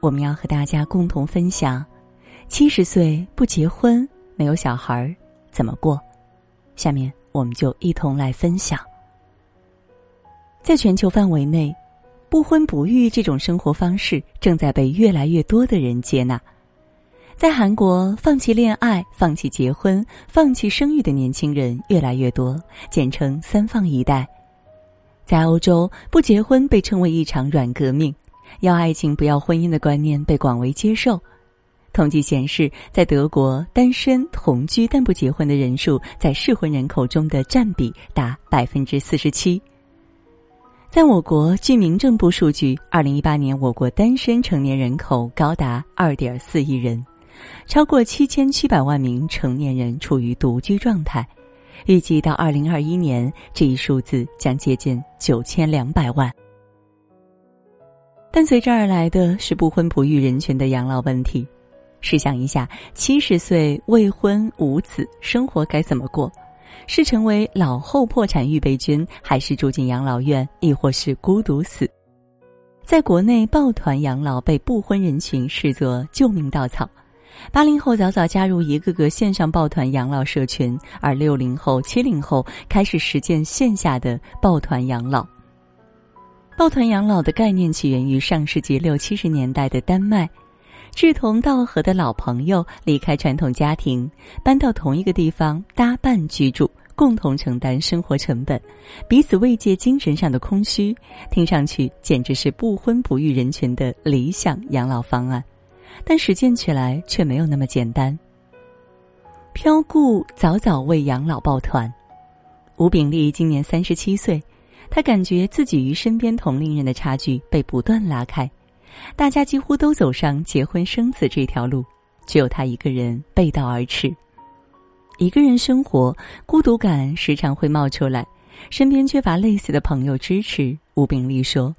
我们要和大家共同分享：七十岁不结婚、没有小孩儿怎么过？下面我们就一同来分享。在全球范围内，不婚不育这种生活方式正在被越来越多的人接纳。在韩国，放弃恋爱、放弃结婚、放弃生育的年轻人越来越多，简称“三放一代”。在欧洲，不结婚被称为一场软革命，要爱情不要婚姻的观念被广为接受。统计显示，在德国，单身同居但不结婚的人数在适婚人口中的占比达百分之四十七。在我国，据民政部数据，二零一八年我国单身成年人口高达二点四亿人，超过七千七百万名成年人处于独居状态。预计到二零二一年，这一数字将接近九千两百万。但随之而来的是不婚不育人群的养老问题。试想一下，七十岁未婚无子，生活该怎么过？是成为老后破产预备军，还是住进养老院，亦或是孤独死？在国内，抱团养老被不婚人群视作救命稻草。八零后早早加入一个个线上抱团养老社群，而六零后、七零后开始实践线下的抱团养老。抱团养老的概念起源于上世纪六七十年代的丹麦，志同道合的老朋友离开传统家庭，搬到同一个地方搭伴居住。共同承担生活成本，彼此慰藉精神上的空虚，听上去简直是不婚不育人群的理想养老方案，但实践起来却没有那么简单。飘顾早早为养老抱团，吴炳丽今年三十七岁，他感觉自己与身边同龄人的差距被不断拉开，大家几乎都走上结婚生子这条路，只有他一个人背道而驰。一个人生活，孤独感时常会冒出来，身边缺乏类似的朋友支持。吴炳丽说：“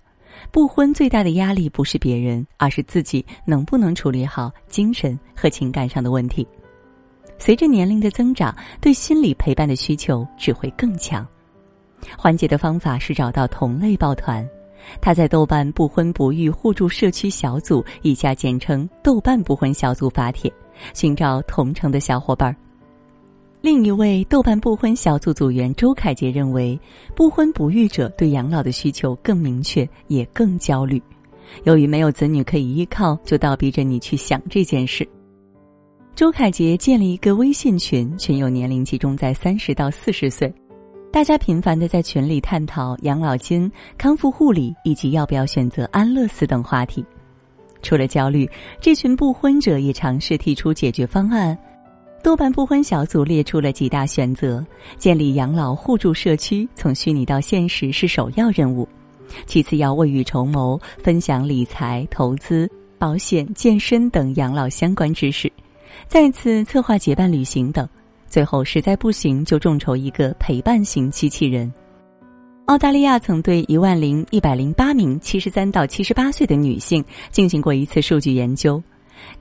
不婚最大的压力不是别人，而是自己能不能处理好精神和情感上的问题。随着年龄的增长，对心理陪伴的需求只会更强。缓解的方法是找到同类抱团。他在豆瓣不婚不育互助社区小组（以下简称豆瓣不婚小组）发帖，寻找同城的小伙伴儿。”另一位豆瓣不婚小组组员周凯杰认为，不婚不育者对养老的需求更明确，也更焦虑。由于没有子女可以依靠，就倒逼着你去想这件事。周凯杰建立一个微信群，群友年龄集中在三十到四十岁，大家频繁的在群里探讨养老金、康复护理以及要不要选择安乐死等话题。除了焦虑，这群不婚者也尝试提出解决方案。豆瓣不婚小组列出了几大选择：建立养老互助社区，从虚拟到现实是首要任务；其次要未雨绸缪，分享理财、投资、保险、健身等养老相关知识；再次策划结伴旅行等；最后实在不行就众筹一个陪伴型机器人。澳大利亚曾对一万零一百零八名七十三到七十八岁的女性进行过一次数据研究。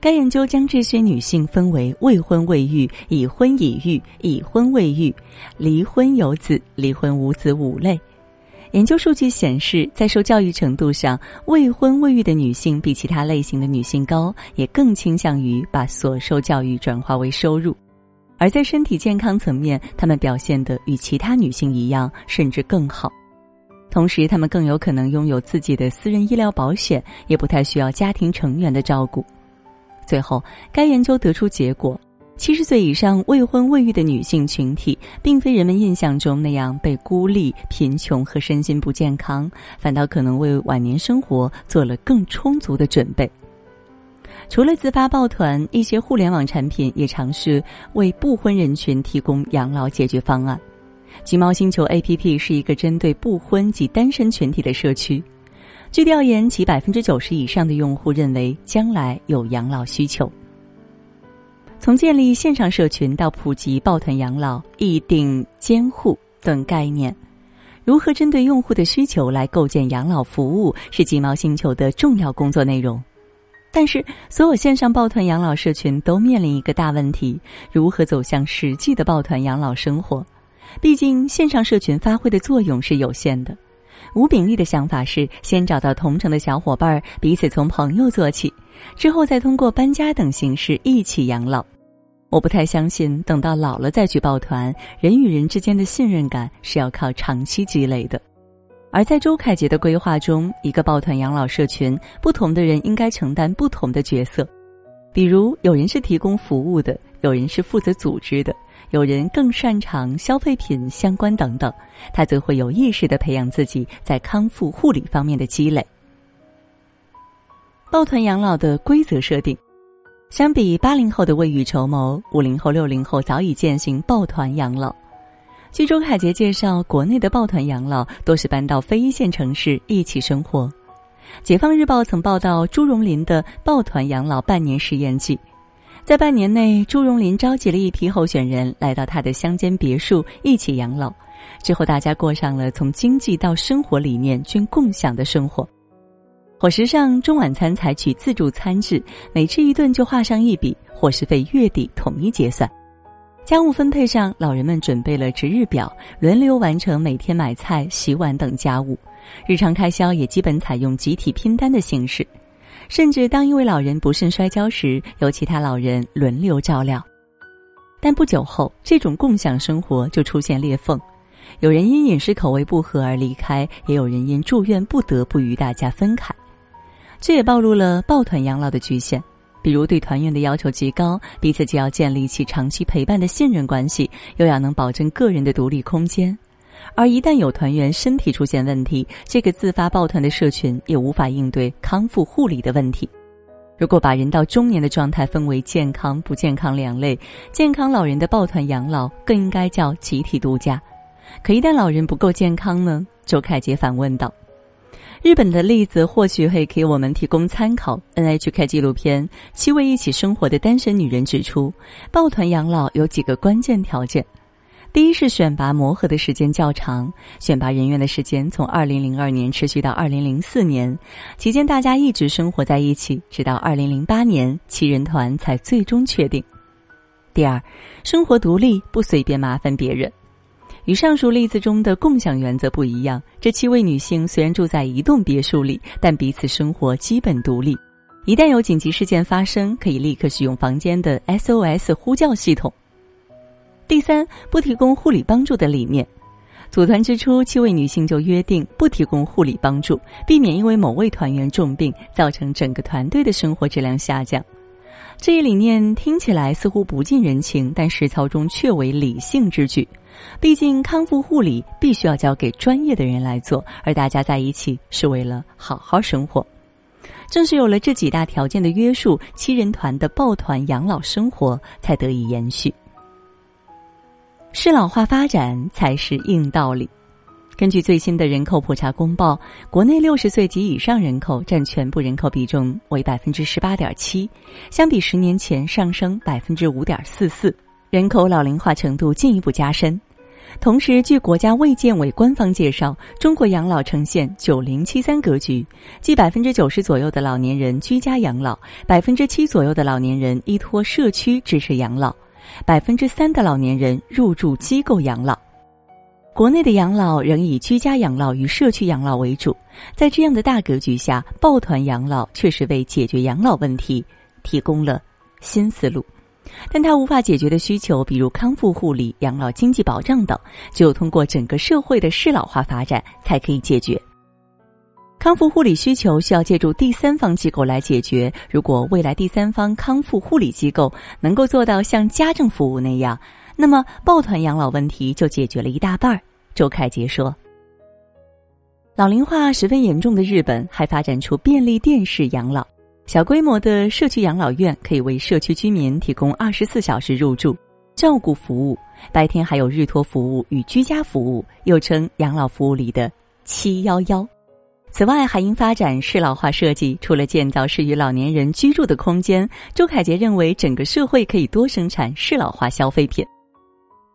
该研究将这些女性分为未婚未育、已婚已育、已婚未育、离婚有子、离婚无子五类。研究数据显示，在受教育程度上，未婚未育的女性比其他类型的女性高，也更倾向于把所受教育转化为收入；而在身体健康层面，她们表现的与其他女性一样，甚至更好。同时，她们更有可能拥有自己的私人医疗保险，也不太需要家庭成员的照顾。最后，该研究得出结果：七十岁以上未婚未育的女性群体，并非人们印象中那样被孤立、贫穷和身心不健康，反倒可能为晚年生活做了更充足的准备。除了自发抱团，一些互联网产品也尝试为不婚人群提供养老解决方案。橘猫星球 APP 是一个针对不婚及单身群体的社区。据调研，其百分之九十以上的用户认为将来有养老需求。从建立线上社群到普及抱团养老、议定监护等概念，如何针对用户的需求来构建养老服务，是鸡毛星球的重要工作内容。但是，所有线上抱团养老社群都面临一个大问题：如何走向实际的抱团养老生活？毕竟，线上社群发挥的作用是有限的。吴炳丽的想法是先找到同城的小伙伴，彼此从朋友做起，之后再通过搬家等形式一起养老。我不太相信，等到老了再去抱团，人与人之间的信任感是要靠长期积累的。而在周凯杰的规划中，一个抱团养老社群，不同的人应该承担不同的角色，比如有人是提供服务的，有人是负责组织的。有人更擅长消费品相关等等，他则会有意识的培养自己在康复护理方面的积累。抱团养老的规则设定，相比八零后的未雨绸缪，五零后、六零后早已践行抱团养老。据周凯杰介绍，国内的抱团养老都是搬到非一线城市一起生活。解放日报曾报道朱荣林的抱团养老半年实验记。在半年内，朱荣林召集了一批候选人来到他的乡间别墅一起养老。之后，大家过上了从经济到生活理念均共享的生活。伙食上，中晚餐采取自助餐制，每吃一顿就画上一笔，伙食费月底统一结算。家务分配上，老人们准备了值日表，轮流完成每天买菜、洗碗等家务。日常开销也基本采用集体拼单的形式。甚至当一位老人不慎摔跤时，由其他老人轮流照料。但不久后，这种共享生活就出现裂缝，有人因饮食口味不合而离开，也有人因住院不得不与大家分开。这也暴露了抱团养老的局限，比如对团员的要求极高，彼此既要建立起长期陪伴的信任关系，又要能保证个人的独立空间。而一旦有团员身体出现问题，这个自发抱团的社群也无法应对康复护理的问题。如果把人到中年的状态分为健康不健康两类，健康老人的抱团养老更应该叫集体度假。可一旦老人不够健康呢？周凯杰反问道。日本的例子或许会给我们提供参考。NHK 纪录片《七位一起生活的单身女人》指出，抱团养老有几个关键条件。第一是选拔磨合的时间较长，选拔人员的时间从二零零二年持续到二零零四年，期间大家一直生活在一起，直到二零零八年七人团才最终确定。第二，生活独立，不随便麻烦别人。与上述例子中的共享原则不一样，这七位女性虽然住在一栋别墅里，但彼此生活基本独立。一旦有紧急事件发生，可以立刻使用房间的 SOS 呼叫系统。第三，不提供护理帮助的理念。组团之初，七位女性就约定不提供护理帮助，避免因为某位团员重病造成整个团队的生活质量下降。这一理念听起来似乎不近人情，但实操中却为理性之举。毕竟康复护理必须要交给专业的人来做，而大家在一起是为了好好生活。正是有了这几大条件的约束，七人团的抱团养老生活才得以延续。适老化发展才是硬道理。根据最新的人口普查公报，国内六十岁及以上人口占全部人口比重为百分之十八点七，相比十年前上升百分之五点四四，人口老龄化程度进一步加深。同时，据国家卫健委官方介绍，中国养老呈现“九零七三”格局，即百分之九十左右的老年人居家养老，百分之七左右的老年人依托社区支持养老。百分之三的老年人入住机构养老，国内的养老仍以居家养老与社区养老为主。在这样的大格局下，抱团养老确实为解决养老问题提供了新思路，但它无法解决的需求，比如康复护理、养老经济保障等，只有通过整个社会的适老化发展才可以解决。康复护理需求需要借助第三方机构来解决。如果未来第三方康复护理机构能够做到像家政服务那样，那么抱团养老问题就解决了一大半儿。周凯杰说：“老龄化十分严重的日本还发展出便利店式养老，小规模的社区养老院可以为社区居民提供二十四小时入住照顾服务，白天还有日托服务与居家服务，又称养老服务里的‘七幺幺’。”此外，还应发展适老化设计。除了建造适于老年人居住的空间，周凯杰认为，整个社会可以多生产适老化消费品。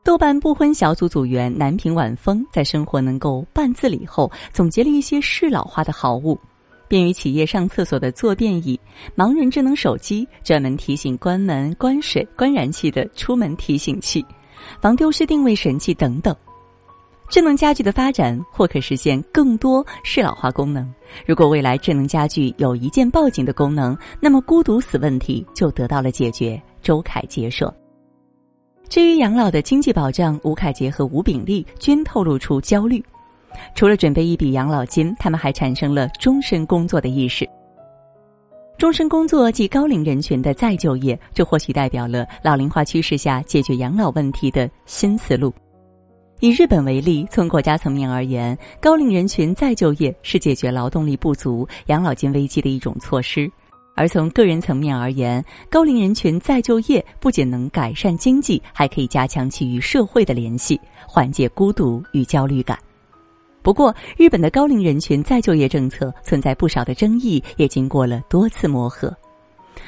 豆瓣不婚小组组员南屏晚风在生活能够半自理后，总结了一些适老化的好物：便于企业上厕所的坐便椅、盲人智能手机、专门提醒关门、关水、关燃气的出门提醒器、防丢失定位神器等等。智能家居的发展或可实现更多适老化功能。如果未来智能家居有一键报警的功能，那么孤独死问题就得到了解决。周凯杰说。至于养老的经济保障，吴凯杰和吴炳丽均透露出焦虑。除了准备一笔养老金，他们还产生了终身工作的意识。终身工作即高龄人群的再就业，这或许代表了老龄化趋势下解决养老问题的新思路。以日本为例，从国家层面而言，高龄人群再就业是解决劳动力不足、养老金危机的一种措施；而从个人层面而言，高龄人群再就业不仅能改善经济，还可以加强其与社会的联系，缓解孤独与焦虑感。不过，日本的高龄人群再就业政策存在不少的争议，也经过了多次磨合。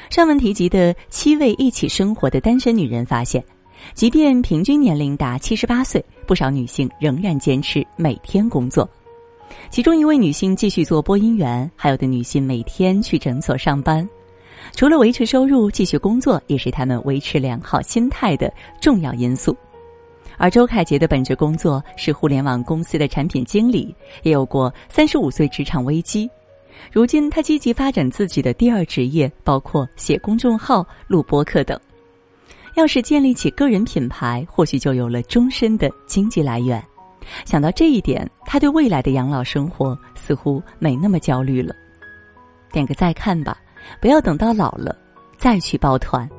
上文提及的七位一起生活的单身女人发现，即便平均年龄达七十八岁，不少女性仍然坚持每天工作。其中一位女性继续做播音员，还有的女性每天去诊所上班。除了维持收入，继续工作也是她们维持良好心态的重要因素。而周凯杰的本职工作是互联网公司的产品经理，也有过三十五岁职场危机。如今，他积极发展自己的第二职业，包括写公众号、录播客等。要是建立起个人品牌，或许就有了终身的经济来源。想到这一点，他对未来的养老生活似乎没那么焦虑了。点个再看吧，不要等到老了再去抱团。